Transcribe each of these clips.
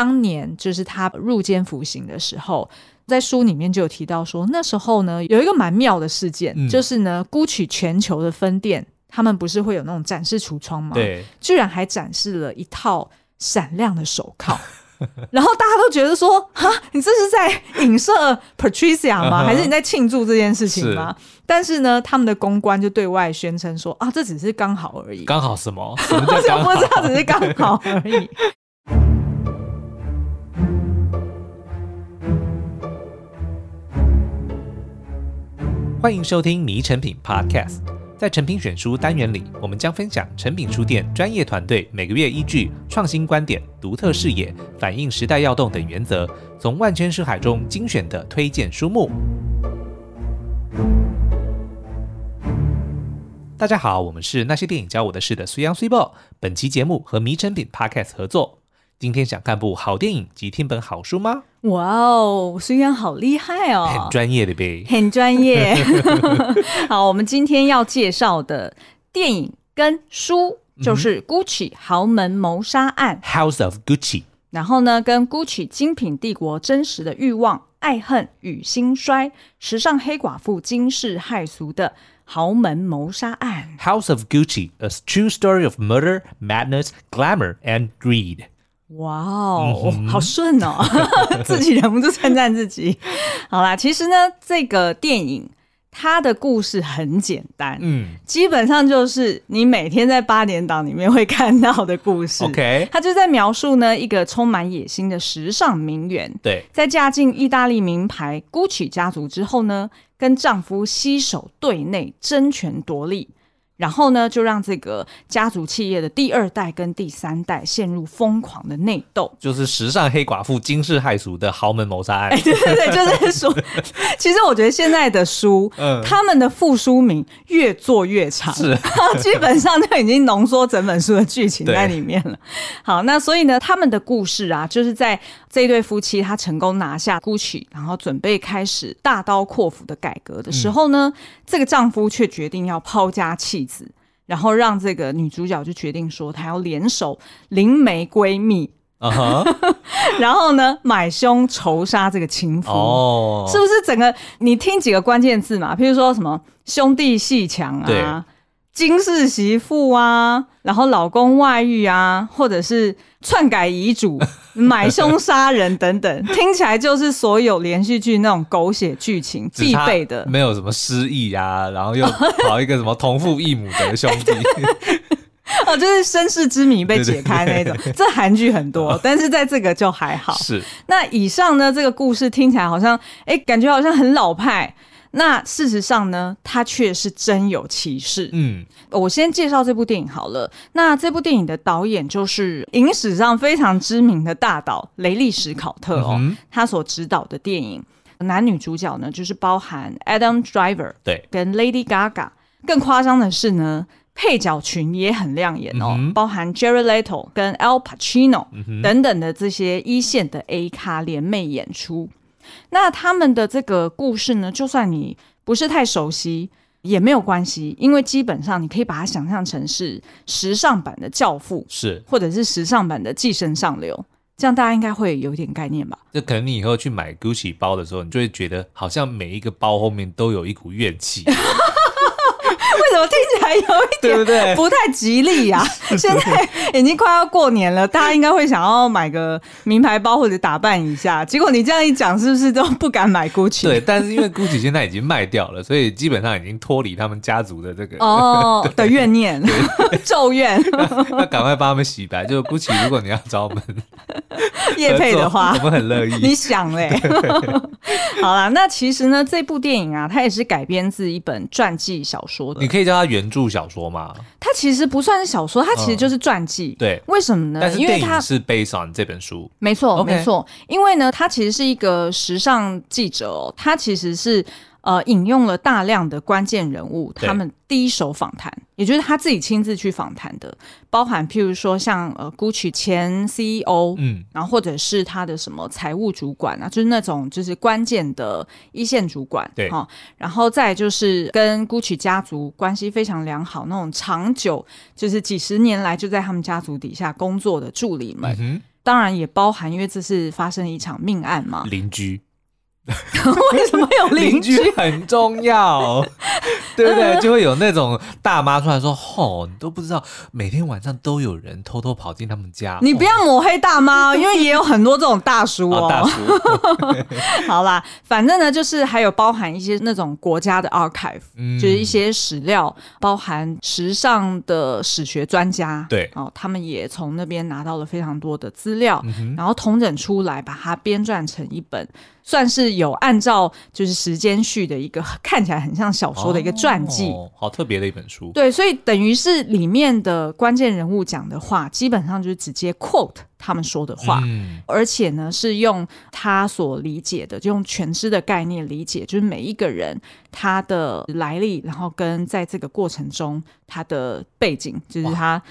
当年就是他入监服刑的时候，在书里面就有提到说，那时候呢有一个蛮妙的事件，嗯、就是呢，Gucci 全球的分店，他们不是会有那种展示橱窗吗？对，居然还展示了一套闪亮的手铐。然后大家都觉得说，哈，你这是在影射 Patricia 吗？还是你在庆祝这件事情吗？是但是呢，他们的公关就对外宣称说，啊，这只是刚好而已。刚好什么？我 就不知道，只是刚好而已。欢迎收听《迷成品 Podcast》。在成品选书单元里，我们将分享成品书店专业团队每个月依据创新观点、独特视野、反映时代要动等原则，从万千书海中精选的推荐书目。大家好，我们是那些电影教我的事的水崆水某。本期节目和迷成品 Podcast 合作。今天想看部好电影及听本好书吗？哇哦，水崆好厉害哦，很专业的呗，很专业。好，我们今天要介绍的电影跟书就是《Gucci 豪门谋杀案》（House of Gucci），然后呢，跟 Gucci 精品帝国真实的欲望、爱恨与兴衰，时尚黑寡妇惊世骇俗的豪门谋杀案 （House of Gucci：A True Story of Murder, Madness, Glamour and Greed）。哇哦，嗯、好顺哦，自己忍不住称赞自己。好啦，其实呢，这个电影它的故事很简单，嗯，基本上就是你每天在八点档里面会看到的故事。OK，它就在描述呢一个充满野心的时尚名媛，对，在嫁进意大利名牌 Gucci 家族之后呢，跟丈夫携手对内争权夺利。然后呢，就让这个家族企业的第二代跟第三代陷入疯狂的内斗，就是时尚黑寡妇惊世骇俗的豪门谋杀案。哎 对对对，就是说，其实我觉得现在的书，嗯，他们的副书名越做越长，是，基本上就已经浓缩整本书的剧情在里面了。好，那所以呢，他们的故事啊，就是在这对夫妻他成功拿下 Gucci，然后准备开始大刀阔斧的改革的时候呢，嗯、这个丈夫却决定要抛家弃。然后让这个女主角就决定说，她要联手灵媒闺蜜，uh huh. 然后呢买凶仇杀这个情夫，oh. 是不是？整个你听几个关键字嘛，譬如说什么兄弟鬩墙啊。金氏媳妇啊，然后老公外遇啊，或者是篡改遗嘱、买凶杀人等等，听起来就是所有连续剧那种狗血剧情必备的。没有什么失忆啊，然后又搞一个什么同父异母的兄弟，哦，就是身世之谜被解开那种。对对对，这韩剧很多，但是在这个就还好。是。那以上呢，这个故事听起来好像，哎，感觉好像很老派。那事实上呢，它却是真有其事。嗯，我先介绍这部电影好了。那这部电影的导演就是影史上非常知名的大导雷利·史考特哦，嗯、他所执导的电影，男女主角呢就是包含 Adam Driver 对，跟 Lady Gaga。更夸张的是呢，配角群也很亮眼哦，嗯、包含 Jerry Leto 跟 Al Pacino 等等的这些一线的 A 咖联袂演出。那他们的这个故事呢，就算你不是太熟悉也没有关系，因为基本上你可以把它想象成是时尚版的《教父》，是或者是时尚版的《寄生上流》，这样大家应该会有点概念吧？就可能你以后去买 Gucci 包的时候，你就会觉得好像每一个包后面都有一股怨气。为什么听起来有一点不太吉利 呀？现在已经快要过年了，大家应该会想要买个名牌包或者打扮一下。结果你这样一讲，是不是都不敢买 Gucci？对，但是因为 Gucci 现在已经卖掉了，所以基本上已经脱离他们家族的这个哦 的怨念、咒怨。那赶快帮他们洗白。就 Gucci，如果你要找我们叶配的话，我们很乐意。你想嘞？好啦，那其实呢，这部电影啊，它也是改编自一本传记小说的。你可以叫它原著小说吗？它其实不算是小说，它其实就是传记。嗯、对，为什么呢？但是电影是 based on 这本书。没错，没错。因为呢，它其实是一个时尚记者哦，他其实是。呃，引用了大量的关键人物，他们第一手访谈，也就是他自己亲自去访谈的，包含譬如说像呃，Gucci 前 CEO，嗯，然后或者是他的什么财务主管啊，就是那种就是关键的一线主管，对。哈，然后再就是跟 Gucci 家族关系非常良好，那种长久就是几十年来就在他们家族底下工作的助理们。嗯当然也包含，因为这是发生一场命案嘛，邻居。为什么有邻居？居很重要，对不对？就会有那种大妈出来说：“吼，你都不知道，每天晚上都有人偷偷跑进他们家。”你不要抹黑大妈，因为也有很多这种大叔哦。大叔，好啦，反正呢，就是还有包含一些那种国家的 archive，就是一些史料，包含时尚的史学专家，对哦，他们也从那边拿到了非常多的资料，然后统整出来，把它编撰成一本。算是有按照就是时间序的一个 看起来很像小说的一个传记，哦，好特别的一本书。对，所以等于是里面的关键人物讲的话，基本上就是直接 quote 他们说的话，嗯，而且呢是用他所理解的，就用全知的概念理解，就是每一个人他的来历，然后跟在这个过程中他的背景，就是他。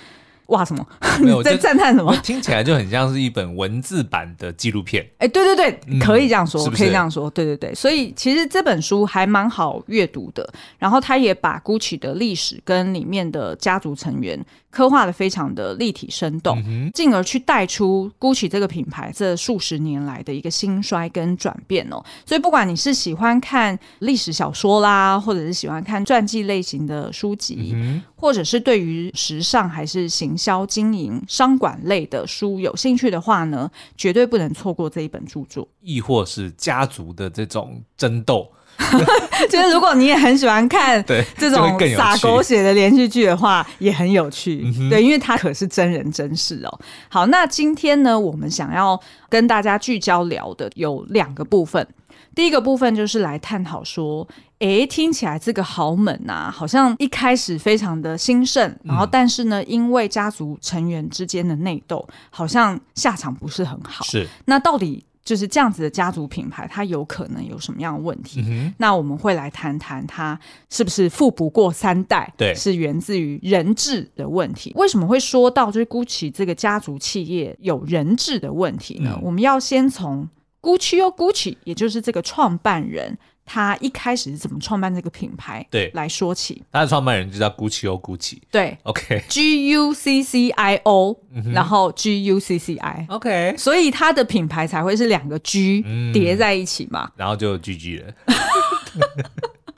哇，什么？没有 在赞叹什么？听起来就很像是一本文字版的纪录片。哎、欸，对对对，嗯、可以这样说，是是？可以这样说，对对对。所以其实这本书还蛮好阅读的。然后他也把 Gucci 的历史跟里面的家族成员。刻画的非常的立体生动，进而去带出 Gucci 这个品牌这数十年来的一个兴衰跟转变哦。所以不管你是喜欢看历史小说啦，或者是喜欢看传记类型的书籍，或者是对于时尚还是行销经营、商管类的书有兴趣的话呢，绝对不能错过这一本著作。亦或是家族的这种争斗。就是如果你也很喜欢看 这种洒狗血的连续剧的话，也很有趣。对，因为它可是真人真事哦。好，那今天呢，我们想要跟大家聚焦聊的有两个部分。第一个部分就是来探讨说，哎，听起来这个豪门啊，好像一开始非常的兴盛，然后但是呢，因为家族成员之间的内斗，好像下场不是很好。是，那到底？就是这样子的家族品牌，它有可能有什么样的问题？嗯、那我们会来谈谈它是不是富不过三代？对，是源自于人质的问题。为什么会说到就是 Gucci 这个家族企业有人质的问题呢？嗯、我们要先从 GUCCI 哦 Gucci，也就是这个创办人。他一开始是怎么创办这个品牌？对，来说起，他的创办人就叫 Guccio Gucci。对，OK，G U C C I O，然后 G U C C I，OK，所以他的品牌才会是两个 G 叠在一起嘛，然后就 GG 了。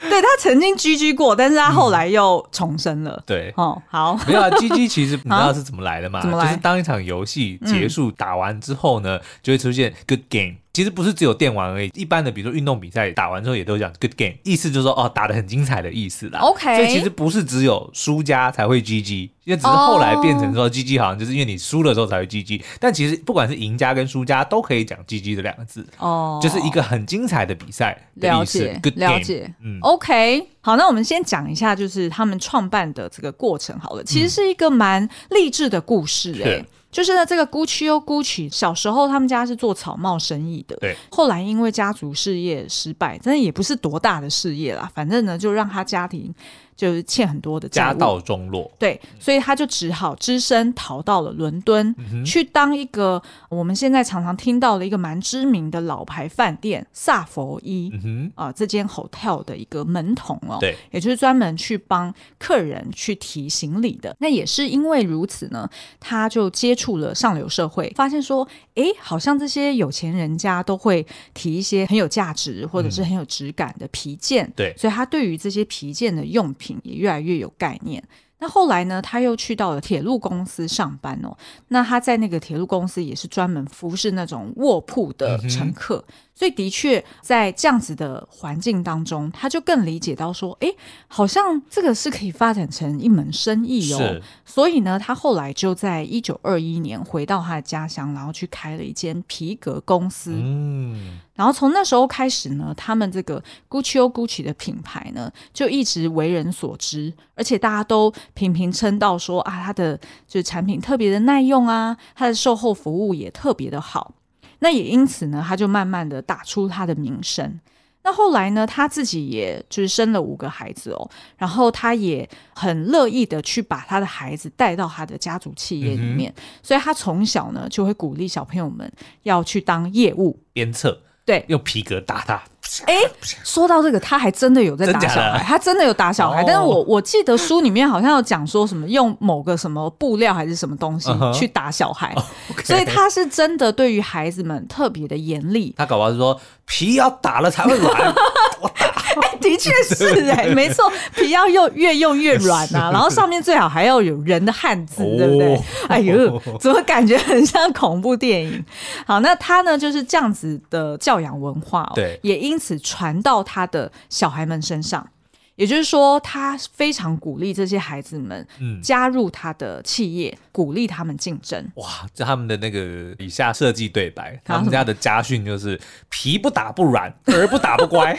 对，他曾经 GG 过，但是他后来又重生了。对，哦，好，没有啊，GG 其实你知道是怎么来的吗？就是当一场游戏结束打完之后呢，就会出现 Good Game。其实不是只有电玩而已，一般的比如说运动比赛打完之后也都讲 good game，意思就是说哦打得很精彩的意思啦。OK，所以其实不是只有输家才会 GG，因为只是后来变成说 GG 好像就是因为你输了之后才会 GG，但其实不管是赢家跟输家都可以讲 GG 这两个字哦，oh, 就是一个很精彩的比赛的意思。了解，good game，了解，嗯，OK，好，那我们先讲一下就是他们创办的这个过程好了，其实是一个蛮励志的故事哎、欸。就是呢，这个 Gucci 哦 Gucci 小时候他们家是做草帽生意的，对。后来因为家族事业失败，真的也不是多大的事业啦，反正呢就让他家庭。就是欠很多的债，家道中落，对，所以他就只好只身逃到了伦敦，嗯、去当一个我们现在常常听到的一个蛮知名的老牌饭店萨佛伊，啊、嗯哼。呃，这间 hotel 的一个门童哦，对，也就是专门去帮客人去提行李的。那也是因为如此呢，他就接触了上流社会，发现说，哎，好像这些有钱人家都会提一些很有价值或者是很有质感的皮件，嗯、对，所以他对于这些皮件的用品。也越来越有概念。那后来呢，他又去到了铁路公司上班哦。那他在那个铁路公司也是专门服侍那种卧铺的乘客。嗯所以的确，在这样子的环境当中，他就更理解到说，哎，好像这个是可以发展成一门生意哦。所以呢，他后来就在一九二一年回到他的家乡，然后去开了一间皮革公司。嗯，然后从那时候开始呢，他们这个 Guccio Gucci 的品牌呢，就一直为人所知，而且大家都频频称道说啊，它的就是产品特别的耐用啊，它的售后服务也特别的好。那也因此呢，他就慢慢的打出他的名声。那后来呢，他自己也就是生了五个孩子哦，然后他也很乐意的去把他的孩子带到他的家族企业里面，嗯、所以他从小呢就会鼓励小朋友们要去当业务。鞭策，对，用皮革打他，哎，说到这个，他还真的有在打小孩，他真的有打小孩。但是我我记得书里面好像有讲说什么用某个什么布料还是什么东西去打小孩，所以他是真的对于孩子们特别的严厉。他搞不好是说皮要打了才会软。哎，的确是哎，没错，皮要用越用越软啊，然后上面最好还要有人的汉字，对不对？哎呦，怎么感觉很像恐怖电影？好，那他呢就是这样子的教养文化哦，对，也因此传到他的小孩们身上。也就是说，他非常鼓励这些孩子们加入他的企业，嗯、鼓励他们竞争。哇，这他们的那个以下设计对白，他们家的家训就是“皮不打不软，儿不打不乖”。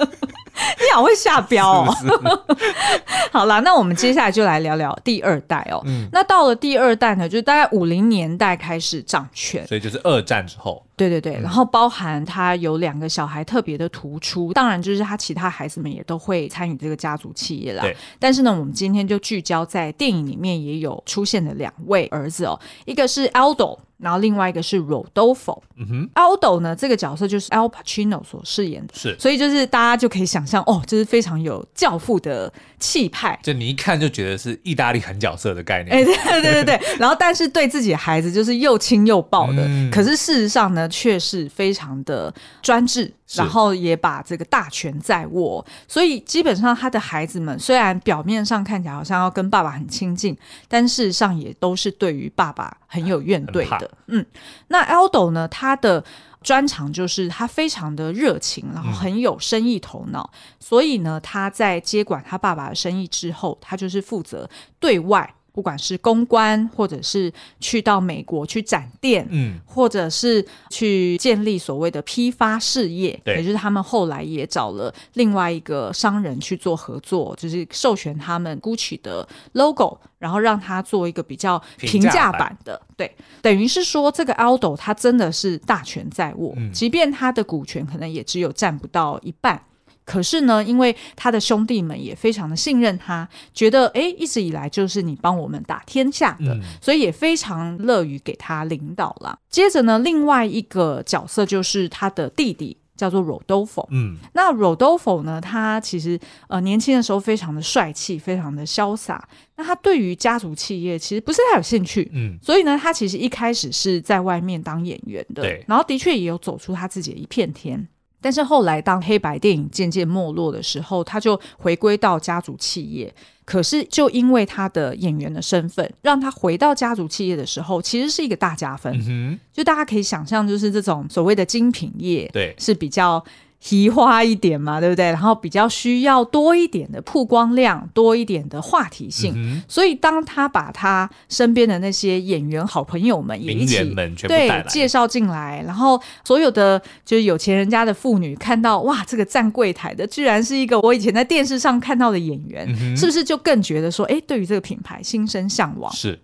你好会下标哦！是是 好啦，那我们接下来就来聊聊第二代哦。嗯，那到了第二代呢，就是大概五零年代开始掌权，所以就是二战之后。对对对，然后包含他有两个小孩特别的突出，当然就是他其他孩子们也都会参与这个家族企业啦。但是呢，我们今天就聚焦在电影里面也有出现的两位儿子哦，一个是 Aldo。然后另外一个是 Rodolfo，嗯哼，Aldo 呢，这个角色就是 Al Pacino 所饰演的，是，所以就是大家就可以想象哦，就是非常有教父的气派，就你一看就觉得是意大利狠角色的概念，哎，对对对对，然后但是对自己的孩子就是又亲又抱的，嗯、可是事实上呢，却是非常的专制。然后也把这个大权在握，所以基本上他的孩子们虽然表面上看起来好像要跟爸爸很亲近，但事实上也都是对于爸爸很有怨怼的。嗯，那 Aldo 呢，他的专长就是他非常的热情，然后很有生意头脑，嗯、所以呢，他在接管他爸爸的生意之后，他就是负责对外。不管是公关，或者是去到美国去展店，嗯，或者是去建立所谓的批发事业，对，也就是他们后来也找了另外一个商人去做合作，就是授权他们 Gucci 的 logo，然后让他做一个比较平价版。的，版对，等于是说这个 Aldo 他真的是大权在握，嗯，即便他的股权可能也只有占不到一半。可是呢，因为他的兄弟们也非常的信任他，觉得哎，一直以来就是你帮我们打天下的，嗯、所以也非常乐于给他领导了。接着呢，另外一个角色就是他的弟弟，叫做 Rodolfo。嗯，那 Rodolfo 呢，他其实呃年轻的时候非常的帅气，非常的潇洒。那他对于家族企业其实不是太有兴趣，嗯，所以呢，他其实一开始是在外面当演员的，对，然后的确也有走出他自己的一片天。但是后来，当黑白电影渐渐没落的时候，他就回归到家族企业。可是，就因为他的演员的身份，让他回到家族企业的时候，其实是一个大加分。嗯，就大家可以想象，就是这种所谓的精品业，对，是比较。提花一点嘛，对不对？然后比较需要多一点的曝光量，多一点的话题性。嗯、所以当他把他身边的那些演员好朋友们也一起对介绍进来，然后所有的就是有钱人家的妇女看到哇，这个站柜台的居然是一个我以前在电视上看到的演员，嗯、是不是就更觉得说，哎，对于这个品牌心生向往？是。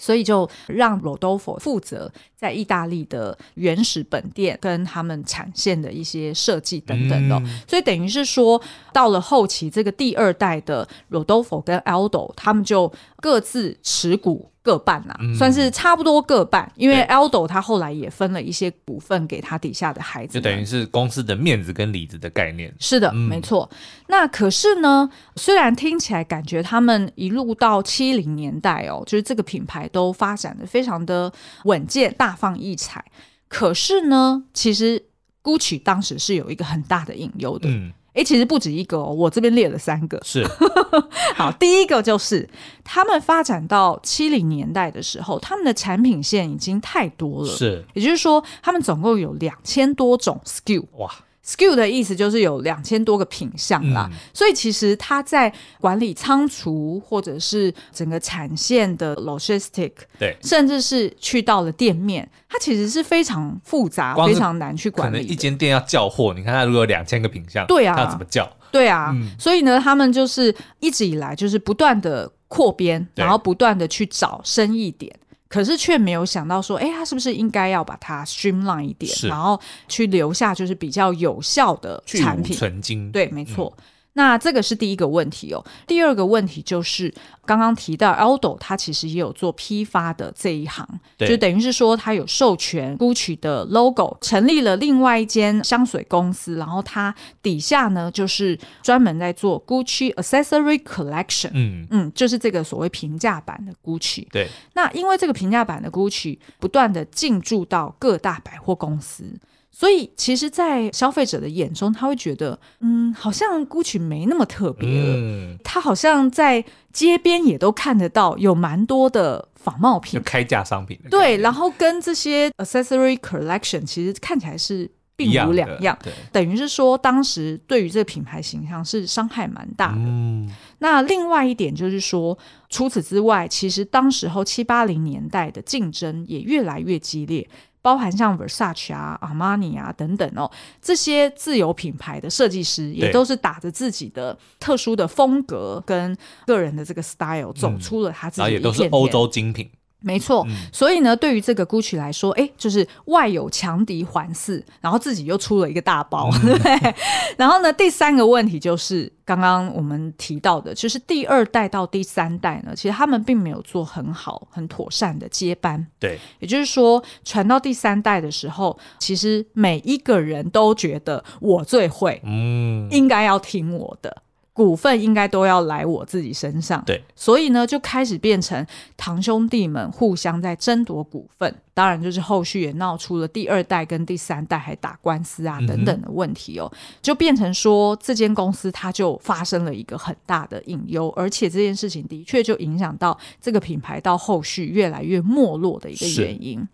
所以就让 Rodolfo 负责在意大利的原始本店跟他们产线的一些设计等等的，所以等于是说，到了后期这个第二代的 Rodolfo 跟 Aldo，他们就各自持股。各半啦、啊，嗯、算是差不多各半，因为 Aldo 他后来也分了一些股份给他底下的孩子，就等于是公司的面子跟里子的概念。是的，嗯、没错。那可是呢，虽然听起来感觉他们一路到七零年代哦，就是这个品牌都发展的非常的稳健、大放异彩。可是呢，其实 Gucci 当时是有一个很大的隐忧的。嗯诶，其实不止一个哦，我这边列了三个。是，好，第一个就是他们发展到七零年代的时候，他们的产品线已经太多了。是，也就是说，他们总共有两千多种 SKU。哇。SKU 的意思就是有两千多个品项啦，嗯、所以其实他在管理仓储或者是整个产线的 logistic，对，甚至是去到了店面，它其实是非常复杂、非常难去管理。可能一间店要叫货，你看它如果有两千个品项，对啊，它要怎么叫？对啊，嗯、所以呢，他们就是一直以来就是不断的扩编，然后不断的去找生意点。可是却没有想到说，哎，他是不是应该要把它 streamline 一点，然后去留下就是比较有效的产品？存精。对，没错。嗯、那这个是第一个问题哦。第二个问题就是，刚刚提到 Aldo，他其实也有做批发的这一行，就等于是说他有授权 Gucci 的 logo，成立了另外一间香水公司，然后他底下呢就是专门在做 Gucci Accessory Collection，嗯嗯，就是这个所谓平价版的 Gucci。对，那因为这个平价版的 Gucci 不断的进驻到各大百货公司。所以，其实，在消费者的眼中，他会觉得，嗯，好像 Gucci 没那么特别了。嗯，他好像在街边也都看得到，有蛮多的仿冒品，就开价商品。对，然后跟这些 accessory collection 其实看起来是并无两样。对，等于是说，当时对于这个品牌形象是伤害蛮大的。嗯，那另外一点就是说，除此之外，其实当时候七八零年代的竞争也越来越激烈。包含像 Versace 啊、Armani 啊等等哦，这些自有品牌的设计师也都是打着自己的特殊的风格跟个人的这个 style 走出了他自己。然后也都是欧洲精品。没错，嗯、所以呢，对于这个 Gucci 来说，哎，就是外有强敌环伺，然后自己又出了一个大包，对不 对？然后呢，第三个问题就是刚刚我们提到的，就是第二代到第三代呢，其实他们并没有做很好、很妥善的接班。对，也就是说，传到第三代的时候，其实每一个人都觉得我最会，嗯，应该要听我的。股份应该都要来我自己身上，对，所以呢，就开始变成堂兄弟们互相在争夺股份。当然，就是后续也闹出了第二代跟第三代还打官司啊等等的问题哦，嗯、就变成说这间公司它就发生了一个很大的隐忧，而且这件事情的确就影响到这个品牌到后续越来越没落的一个原因。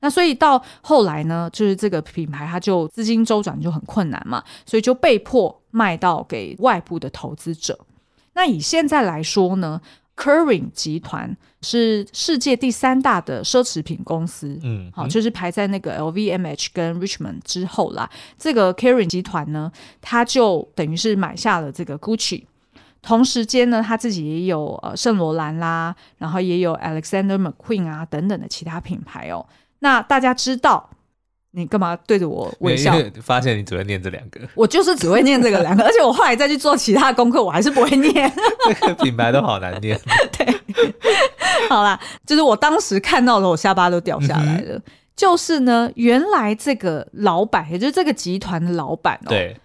那所以到后来呢，就是这个品牌它就资金周转就很困难嘛，所以就被迫卖到给外部的投资者。那以现在来说呢，Kering 集团是世界第三大的奢侈品公司，嗯，好，就是排在那个 LVMH 跟 Richemont 之后啦。这个 Kering 集团呢，它就等于是买下了这个 Gucci，同时间呢，他自己也有呃圣罗兰啦，然后也有 Alexander McQueen 啊等等的其他品牌哦。那大家知道你干嘛对着我微笑？发现你只会念这两个，我就是只会念这个两个，而且我后来再去做其他功课，我还是不会念。这个品牌都好难念。对，好啦，就是我当时看到的，我下巴都掉下来了。嗯、就是呢，原来这个老板，也就是这个集团的老板哦，对，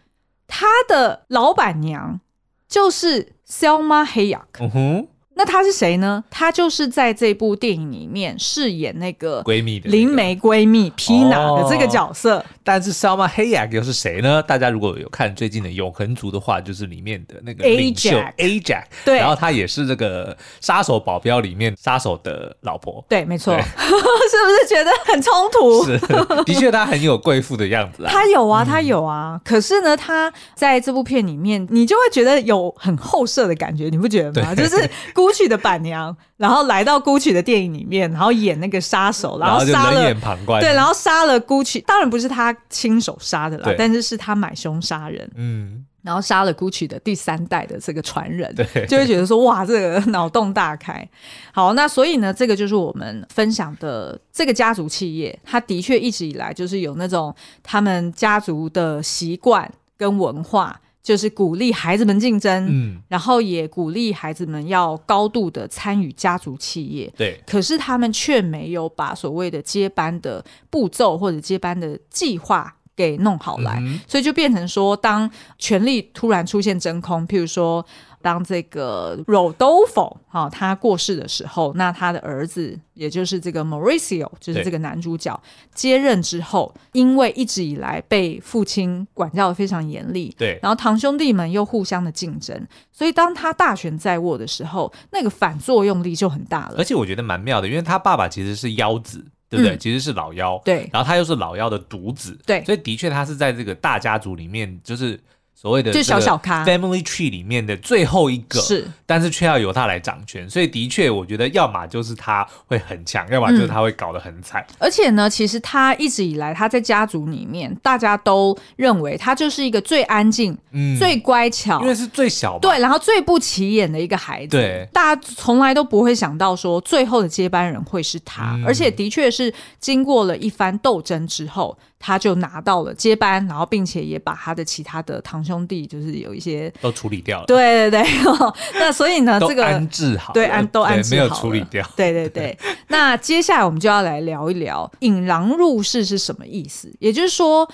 他的老板娘就是 Salma Hayek。嗯哼。那她是谁呢？她就是在这部电影里面饰演那个闺蜜的灵媒闺蜜 Pina 的这个角色。哦、但是 Salma Hayek 又是谁呢？大家如果有看最近的《永恒族》的话，就是里面的那个领袖 Ajax。对，然后她也是这个杀手保镖里面杀手的老婆。对，没错。是不是觉得很冲突？是，的确她很有贵妇的样子啊。她有啊，她有啊。嗯、可是呢，她在这部片里面，你就会觉得有很后设的感觉，你不觉得吗？就是。Gucci 的板娘，然后来到 Gucci 的电影里面，然后演那个杀手，然后杀了，冷眼旁观，对，然后杀了 Gucci，当然不是他亲手杀的啦，但是是他买凶杀人，嗯，然后杀了 Gucci 的第三代的这个传人，对，就会觉得说哇，这个脑洞大开。好，那所以呢，这个就是我们分享的这个家族企业，他的确一直以来就是有那种他们家族的习惯跟文化。就是鼓励孩子们竞争，嗯，然后也鼓励孩子们要高度的参与家族企业，对。可是他们却没有把所谓的接班的步骤或者接班的计划给弄好来，嗯、所以就变成说，当权力突然出现真空，譬如说。当这个 Rodolfo 哈他过世的时候，那他的儿子也就是这个 Mauricio，就是这个男主角接任之后，因为一直以来被父亲管教的非常严厉，对，然后堂兄弟们又互相的竞争，所以当他大权在握的时候，那个反作用力就很大了。而且我觉得蛮妙的，因为他爸爸其实是妖子，对不对？嗯、其实是老妖，对，然后他又是老妖的独子，对，所以的确他是在这个大家族里面就是。所谓的就小小咖。family tree 里面的最后一个是，但是却要由他来掌权，所以的确，我觉得要么就是他会很强，要么就是他会搞得很惨。而且呢，其实他一直以来他在家族里面，大家都认为他就是一个最安静、嗯、最乖巧，因为是最小，对，然后最不起眼的一个孩子。对，大家从来都不会想到说最后的接班人会是他，嗯、而且的确是经过了一番斗争之后，他就拿到了接班，然后并且也把他的其他的堂堂兄弟就是有一些都处理掉了。对对对，那所以呢，这个安置好，对安都安置好，没有处理掉。对对对，那接下来我们就要来聊一聊“引狼入室”是什么意思。也就是说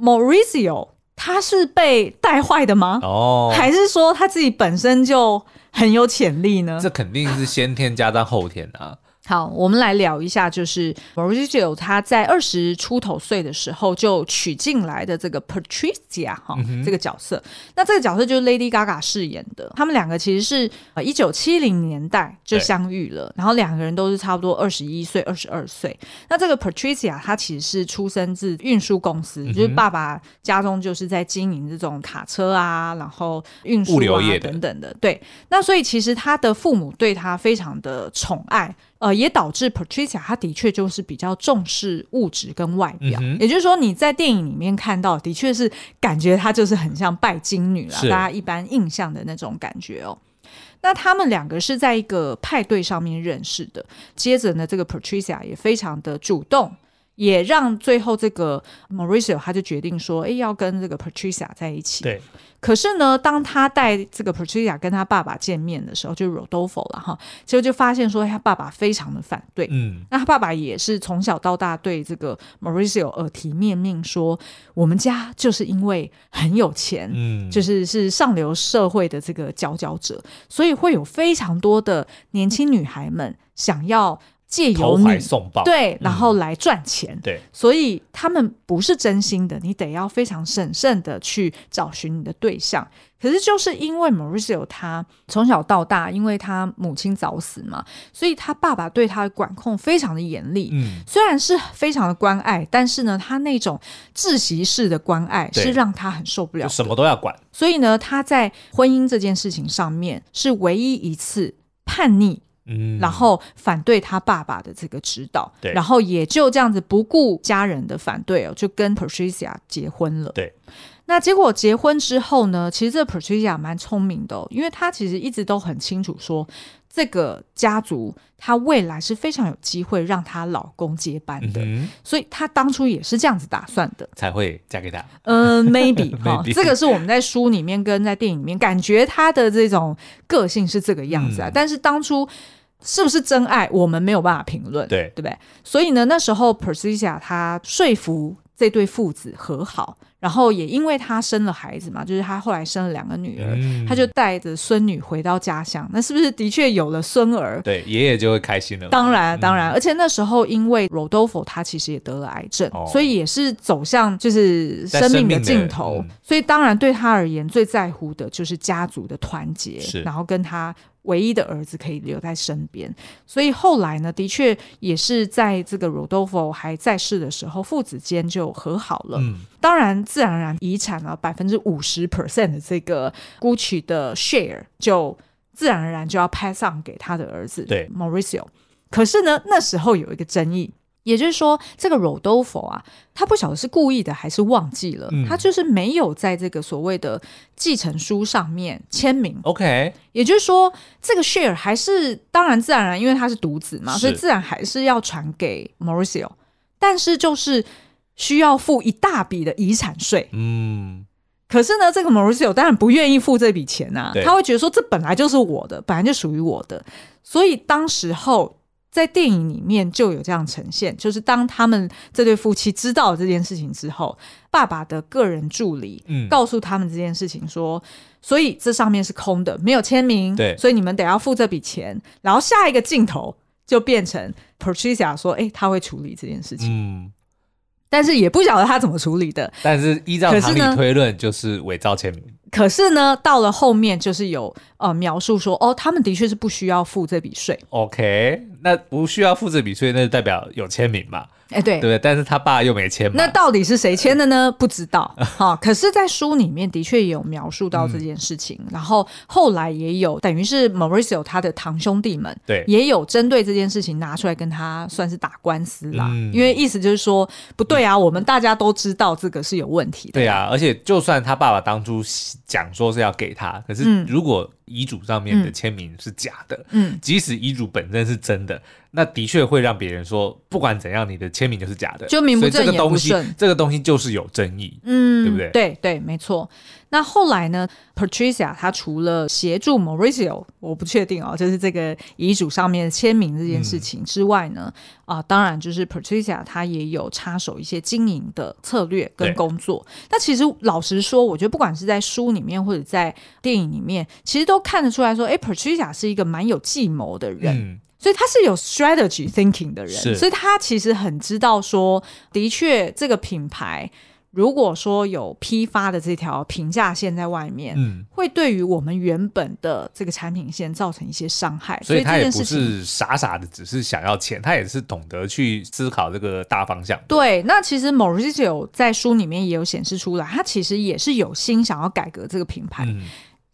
，Mauricio 他是被带坏的吗？哦，还是说他自己本身就很有潜力呢？这肯定是先天加上后天啊。好，我们来聊一下，就是 Mauricio 他在二十出头岁的时候就娶进来的这个 Patricia 哈、嗯，这个角色。那这个角色就是 Lady Gaga 饰演的。他们两个其实是呃一九七零年代就相遇了，然后两个人都是差不多二十一岁、二十二岁。那这个 Patricia 她其实是出生自运输公司，嗯、就是爸爸家中就是在经营这种卡车啊，然后运输啊物流业等等的。对，那所以其实他的父母对他非常的宠爱。呃，也导致 Patricia 她的确就是比较重视物质跟外表，嗯、也就是说你在电影里面看到，的确是感觉她就是很像拜金女了，大家一般印象的那种感觉哦。那他们两个是在一个派对上面认识的，接着呢，这个 Patricia 也非常的主动。也让最后这个 Mauricio 他就决定说，哎，要跟这个 Patricia 在一起。对。可是呢，当他带这个 Patricia 跟他爸爸见面的时候，就 Rodolfo 了哈，结果就发现说，他爸爸非常的反对。嗯。那他爸爸也是从小到大对这个 Mauricio 耳提面命说，我们家就是因为很有钱，嗯，就是是上流社会的这个佼佼者，所以会有非常多的年轻女孩们想要。借由你送报对，然后来赚钱，嗯、对，所以他们不是真心的，你得要非常审慎的去找寻你的对象。可是就是因为 Mauricio 他从小到大，因为他母亲早死嘛，所以他爸爸对他的管控非常的严厉。嗯，虽然是非常的关爱，但是呢，他那种窒息式的关爱是让他很受不了，什么都要管。所以呢，他在婚姻这件事情上面是唯一一次叛逆。嗯，然后反对他爸爸的这个指导，对，然后也就这样子不顾家人的反对哦，就跟 Patricia 结婚了。对，那结果结婚之后呢，其实这 Patricia 蛮聪明的哦，因为她其实一直都很清楚说，这个家族她未来是非常有机会让她老公接班的，嗯、所以她当初也是这样子打算的，才会嫁给他。嗯、呃、，maybe 哈、哦，这个是我们在书里面跟在电影里面感觉她的这种个性是这个样子啊，嗯、但是当初。是不是真爱？我们没有办法评论，对对不对？所以呢，那时候 Patricia 她说服这对父子和好，然后也因为她生了孩子嘛，就是她后来生了两个女儿，她、嗯、就带着孙女回到家乡。那是不是的确有了孙儿？对，爷爷就会开心了。当然，当然，嗯、而且那时候因为 Rodolfo 他其实也得了癌症，哦、所以也是走向就是生命的尽头。嗯、所以当然对他而言，最在乎的就是家族的团结，然后跟他。唯一的儿子可以留在身边，所以后来呢，的确也是在这个 Rodolfo 还在世的时候，父子间就和好了。嗯，当然，自然而然遗产啊百分之五十 percent 的这个 Gucci 的 share，就自然而然就要 pass 给他的儿子对 Mauricio。可是呢，那时候有一个争议。也就是说，这个 Rodolfo 啊，他不晓得是故意的还是忘记了，嗯、他就是没有在这个所谓的继承书上面签名。OK，也就是说，这个 share 还是当然自然而然，因为他是独子嘛，所以自然还是要传给 Mauricio，但是就是需要付一大笔的遗产税。嗯，可是呢，这个 Mauricio 当然不愿意付这笔钱啊，他会觉得说，这本来就是我的，本来就属于我的，所以当时候。在电影里面就有这样呈现，就是当他们这对夫妻知道这件事情之后，爸爸的个人助理告诉他们这件事情说，嗯、所以这上面是空的，没有签名，对，所以你们得要付这笔钱。然后下一个镜头就变成 Patricia 说，哎，他会处理这件事情，嗯，但是也不晓得他怎么处理的。但是依照常理推论，就是伪造签名。可是呢，到了后面就是有呃描述说，哦，他们的确是不需要付这笔税。OK，那不需要付这笔税，那就代表有签名嘛。哎，对，对，但是他爸又没签，那到底是谁签的呢？不知道。好，可是，在书里面的确也有描述到这件事情，然后后来也有等于是 Mauricio 他的堂兄弟们，对，也有针对这件事情拿出来跟他算是打官司啦。因为意思就是说，不对啊，我们大家都知道这个是有问题的。对啊，而且就算他爸爸当初讲说是要给他，可是如果遗嘱上面的签名是假的，嗯，即使遗嘱本身是真的，那的确会让别人说，不管怎样，你的签名就是假的，就名不正言不顺，这个东西，就是有争议，嗯，对不对？对对，没错。那后来呢？Patricia 她除了协助 Mauricio，我不确定哦，就是这个遗嘱上面签名这件事情之外呢，啊、嗯呃，当然就是 Patricia 她也有插手一些经营的策略跟工作。那其实老实说，我觉得不管是在书里面或者在电影里面，其实都看得出来说，哎，Patricia 是一个蛮有计谋的人。嗯所以他是有 strategy thinking 的人，所以他其实很知道说，的确这个品牌如果说有批发的这条平价线在外面，嗯，会对于我们原本的这个产品线造成一些伤害。所以他也不是傻傻的，只是想要钱，他也是懂得去思考这个大方向。对，那其实 Mauricio 在书里面也有显示出来，他其实也是有心想要改革这个品牌。嗯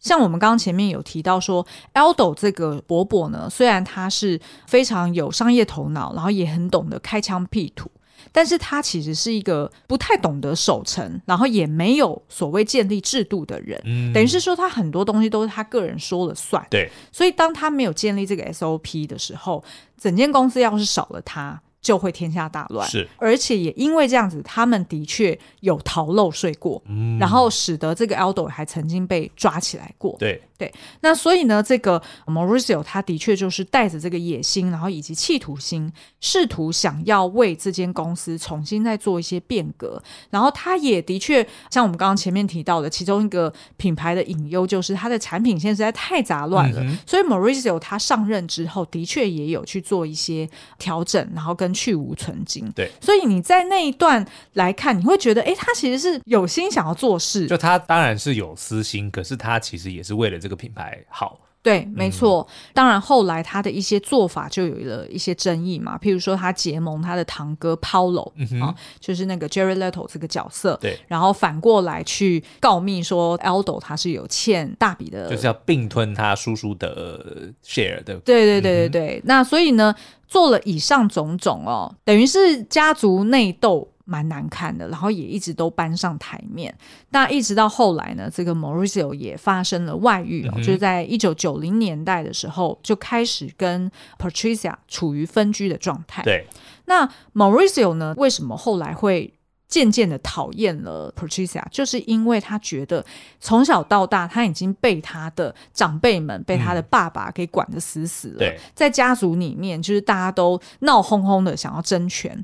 像我们刚刚前面有提到说，Aldo 这个伯伯呢，虽然他是非常有商业头脑，然后也很懂得开疆辟土，但是他其实是一个不太懂得守城，然后也没有所谓建立制度的人。嗯，等于是说他很多东西都是他个人说了算。对，所以当他没有建立这个 SOP 的时候，整间公司要是少了他。就会天下大乱，是，而且也因为这样子，他们的确有逃漏税过，嗯，然后使得这个 Aldo 还曾经被抓起来过，对对。那所以呢，这个 Mauricio 他的确就是带着这个野心，然后以及企图心，试图想要为这间公司重新再做一些变革。然后他也的确像我们刚刚前面提到的，其中一个品牌的隐忧就是它的产品线实在太杂乱了，嗯、所以 Mauricio 他上任之后的确也有去做一些调整，然后跟去无存菁，对，所以你在那一段来看，你会觉得，哎，他其实是有心想要做事，就他当然是有私心，可是他其实也是为了这个品牌好。对，没错。嗯、当然，后来他的一些做法就有了一些争议嘛。譬如说，他结盟他的堂哥 Paulo、嗯、啊，就是那个 Jerry Little 这个角色。对。然后反过来去告密说，Aldo 他是有欠大笔的，就是要并吞他叔叔的 share 的。对对对对对。嗯、那所以呢，做了以上种种哦，等于是家族内斗。蛮难看的，然后也一直都搬上台面。那一直到后来呢，这个 Mauricio 也发生了外遇哦，嗯、就是在一九九零年代的时候，就开始跟 Patricia 处于分居的状态。对，那 Mauricio 呢，为什么后来会渐渐的讨厌了 Patricia？就是因为他觉得从小到大他已经被他的长辈们、被他的爸爸给管得死死了。对，在家族里面，就是大家都闹哄哄的想要争权。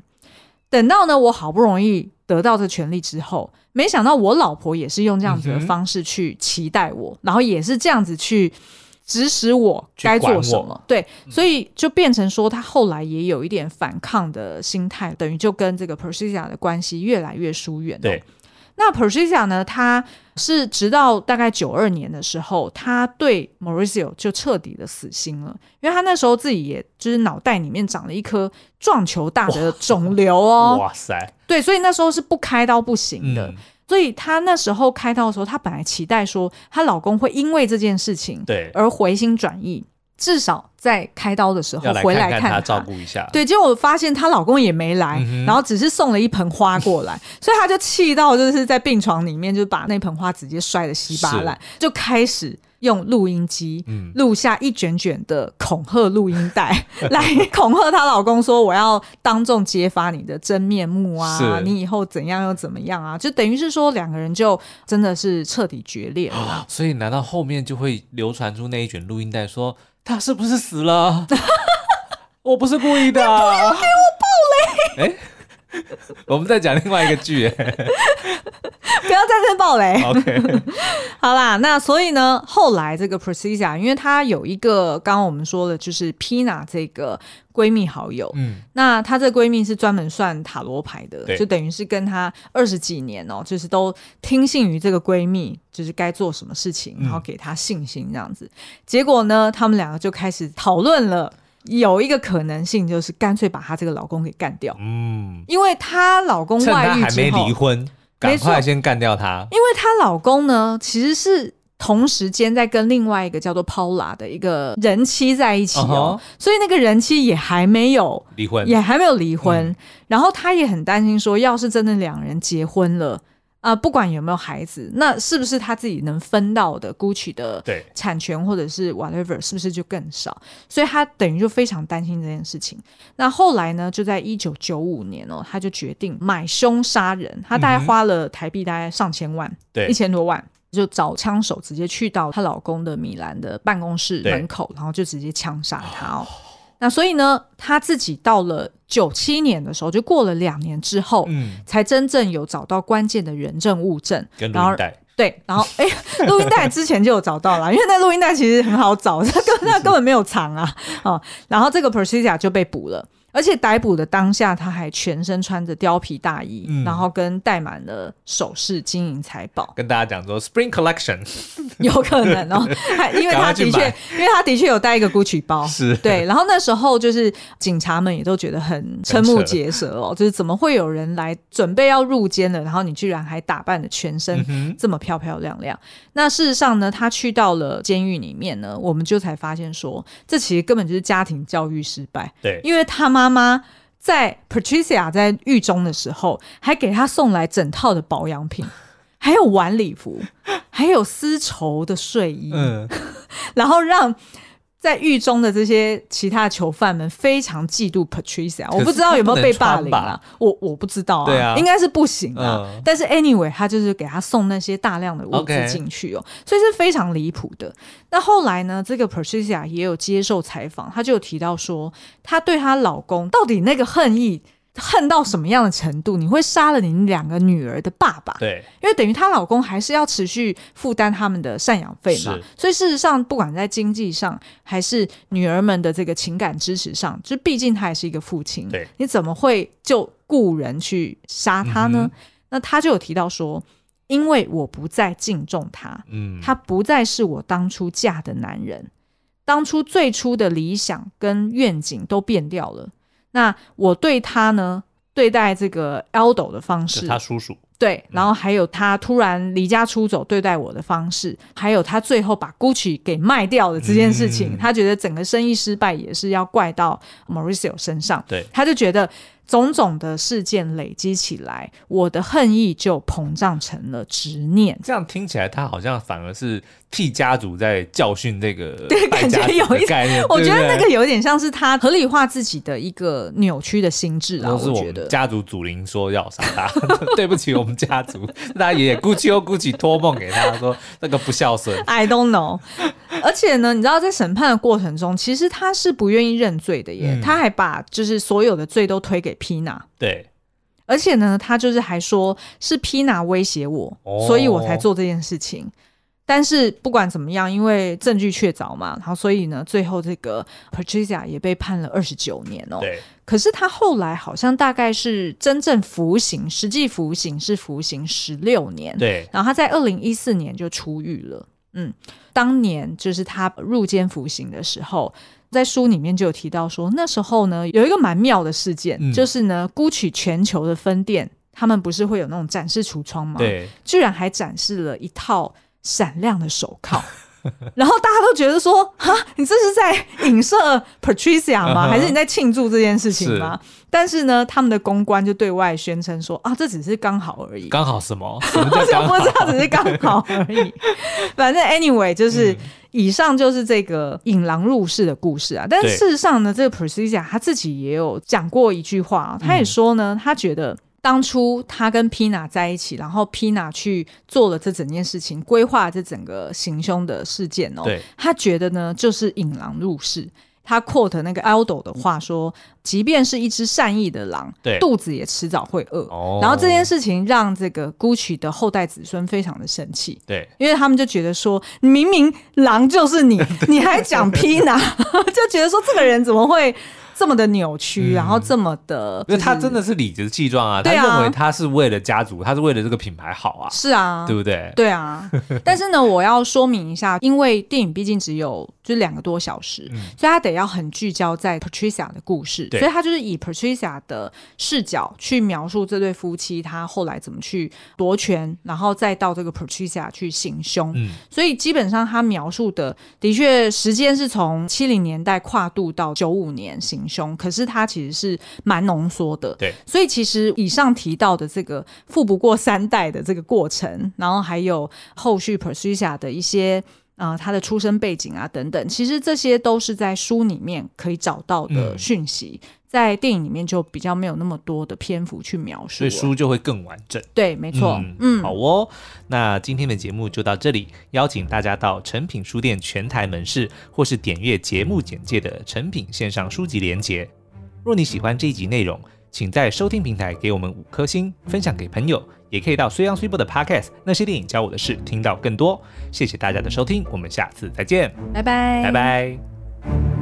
等到呢，我好不容易得到这权利之后，没想到我老婆也是用这样子的方式去期待我，嗯、然后也是这样子去指使我该做什么。对，所以就变成说，他后来也有一点反抗的心态，等于就跟这个 Patricia 的关系越来越疏远。对。那 Patricia 呢？他是直到大概九二年的时候，他对 Mauricio 就彻底的死心了，因为他那时候自己也就是脑袋里面长了一颗撞球大的肿瘤哦。哇塞！对，所以那时候是不开刀不行的。嗯、所以她那时候开刀的时候，她本来期待说，她老公会因为这件事情对而回心转意。至少在开刀的时候回来看他，照顾一下。对，结果我发现她老公也没来，然后只是送了一盆花过来，所以她就气到就是在病床里面就把那盆花直接摔得稀巴烂，就开始用录音机录下一卷卷的恐吓录音带 来恐吓她老公，说我要当众揭发你的真面目啊，你以后怎样又怎么样啊，就等于是说两个人就真的是彻底决裂了。所以难道后面就会流传出那一卷录音带说？他是不是死了？我不是故意的。啊不要给我暴雷！哎，我们再讲另外一个剧，哎，不要在这爆雷。OK，好啦，那所以呢，后来这个 Patricia，因为她有一个刚刚我们说的，就是 Pina 这个。闺蜜好友，嗯，那她这闺蜜是专门算塔罗牌的，就等于是跟她二十几年哦，就是都听信于这个闺蜜，就是该做什么事情，然后给她信心这样子。嗯、结果呢，他们两个就开始讨论了，有一个可能性就是干脆把她这个老公给干掉，嗯，因为她老公外遇之后，还没离婚，赶快先干掉他，因为她老公呢其实是。同时间在跟另外一个叫做 Paula 的一个人妻在一起哦，uh. 所以那个人妻也还没有离婚，也还没有离婚。嗯、然后她也很担心说，要是真的两人结婚了，啊、呃，不管有没有孩子，那是不是他自己能分到的 Gucci 的产权或者是 whatever，是不是就更少？所以他等于就非常担心这件事情。那后来呢，就在一九九五年哦，他就决定买凶杀人，他大概花了台币大概上千万，对、嗯，一千多万，就找枪手直接去到她老公的米兰的办公室门口，然后就直接枪杀他哦。那所以呢，他自己到了九七年的时候，就过了两年之后，嗯，才真正有找到关键的人证物证，跟录音带，对，然后哎，录音带之前就有找到了，因为那录音带其实很好找，他根他根本没有藏啊，哦，然后这个 Patricia 就被捕了。而且逮捕的当下，他还全身穿着貂皮大衣，嗯、然后跟戴满了首饰、金银财宝，跟大家讲说 Spring Collection 有可能哦，因为他的确，因为他的确有带一个 Gucci 包，是。对。然后那时候就是警察们也都觉得很瞠目结舌哦，就是怎么会有人来准备要入监了，然后你居然还打扮的全身这么漂漂亮亮？嗯、那事实上呢，他去到了监狱里面呢，我们就才发现说，这其实根本就是家庭教育失败，对，因为他妈。妈妈在 Patricia 在狱中的时候，还给她送来整套的保养品，还有晚礼服，还有丝绸的睡衣，嗯、然后让。在狱中的这些其他囚犯们非常嫉妒 Patricia，我不知道有没有被霸凌啊？我我不知道啊，对啊，应该是不行啊。嗯、但是 anyway，他就是给他送那些大量的物资进去哦所以是非常离谱的。那后来呢，这个 Patricia 也有接受采访，她就有提到说，她对她老公到底那个恨意。恨到什么样的程度？你会杀了你两个女儿的爸爸？对，因为等于她老公还是要持续负担他们的赡养费嘛。是所以事实上，不管在经济上还是女儿们的这个情感支持上，就毕竟他也是一个父亲。对，你怎么会就雇人去杀他呢？嗯、那他就有提到说，因为我不再敬重他，嗯，他不再是我当初嫁的男人，当初最初的理想跟愿景都变掉了。那我对他呢，对待这个 Aldo 的方式，他叔叔。对，然后还有他突然离家出走对待我的方式，嗯、还有他最后把 Gucci 给卖掉的这件事情，嗯、他觉得整个生意失败也是要怪到 Mauricio 身上，对，他就觉得。种种的事件累积起来，我的恨意就膨胀成了执念。这样听起来，他好像反而是替家族在教训这个对，感觉有一概念。我觉得那个有点像是他合理化自己的一个扭曲的心智啊。是我觉得家族祖灵说要杀他，对不起，我们家族，他爷爷 Gucci 又 Gucci 托梦给他说那个不孝顺。I don't know。而且呢，你知道在审判的过程中，其实他是不愿意认罪的耶，嗯、他还把就是所有的罪都推给 Pina。对，而且呢，他就是还说是 Pina 威胁我，哦、所以我才做这件事情。但是不管怎么样，因为证据确凿嘛，然后所以呢，最后这个 Patricia 也被判了二十九年哦。对，可是他后来好像大概是真正服刑，实际服刑是服刑十六年。对，然后他在二零一四年就出狱了。嗯，当年就是他入监服刑的时候，在书里面就有提到说，那时候呢有一个蛮妙的事件，嗯、就是呢，Gucci 全球的分店，他们不是会有那种展示橱窗吗？对，居然还展示了一套闪亮的手铐。然后大家都觉得说，哈，你这是在影射 Patricia 吗？还是你在庆祝这件事情吗？是但是呢，他们的公关就对外宣称说，啊，这只是刚好而已。刚好什么？我就不知道，只是刚好而已。反正 anyway，就是、嗯、以上就是这个引狼入室的故事啊。但是事实上呢，这个 Patricia 他自己也有讲过一句话啊，他也说呢，他觉得。当初他跟 Pina 在一起，然后 Pina 去做了这整件事情，规划这整个行凶的事件哦。对，他觉得呢，就是引狼入室。他 quote 那个 Aldo 的话说：“即便是一只善意的狼，肚子也迟早会饿。哦”然后这件事情让这个 Gucci 的后代子孙非常的生气。对，因为他们就觉得说，明明狼就是你，你还讲 Pina，就觉得说这个人怎么会？这么的扭曲，然后这么的，因为他真的是理直气壮啊！他认为他是为了家族，他是为了这个品牌好啊！是啊，对不对？对啊。但是呢，我要说明一下，因为电影毕竟只有就两个多小时，嗯、所以他得要很聚焦在 Patricia 的故事，所以他就是以 Patricia 的视角去描述这对夫妻他后来怎么去夺权，然后再到这个 Patricia 去行凶。嗯、所以基本上他描述的的确时间是从七零年代跨度到九五年行凶，可是他其实是蛮浓缩的。对，所以其实以上提到的这个富不过三代的这个过程，然后还有后续 Patricia 的一些。啊、呃，他的出生背景啊，等等，其实这些都是在书里面可以找到的讯息，嗯、在电影里面就比较没有那么多的篇幅去描述，所以书就会更完整。对，没错。嗯，嗯好哦，那今天的节目就到这里，邀请大家到诚品书店全台门市，或是点阅节目简介的诚品线上书籍连结。若你喜欢这一集内容，请在收听平台给我们五颗星，分享给朋友。也可以到虽阳虽播的 Podcast，那些电影教我的事，听到更多。谢谢大家的收听，我们下次再见，拜拜，拜拜。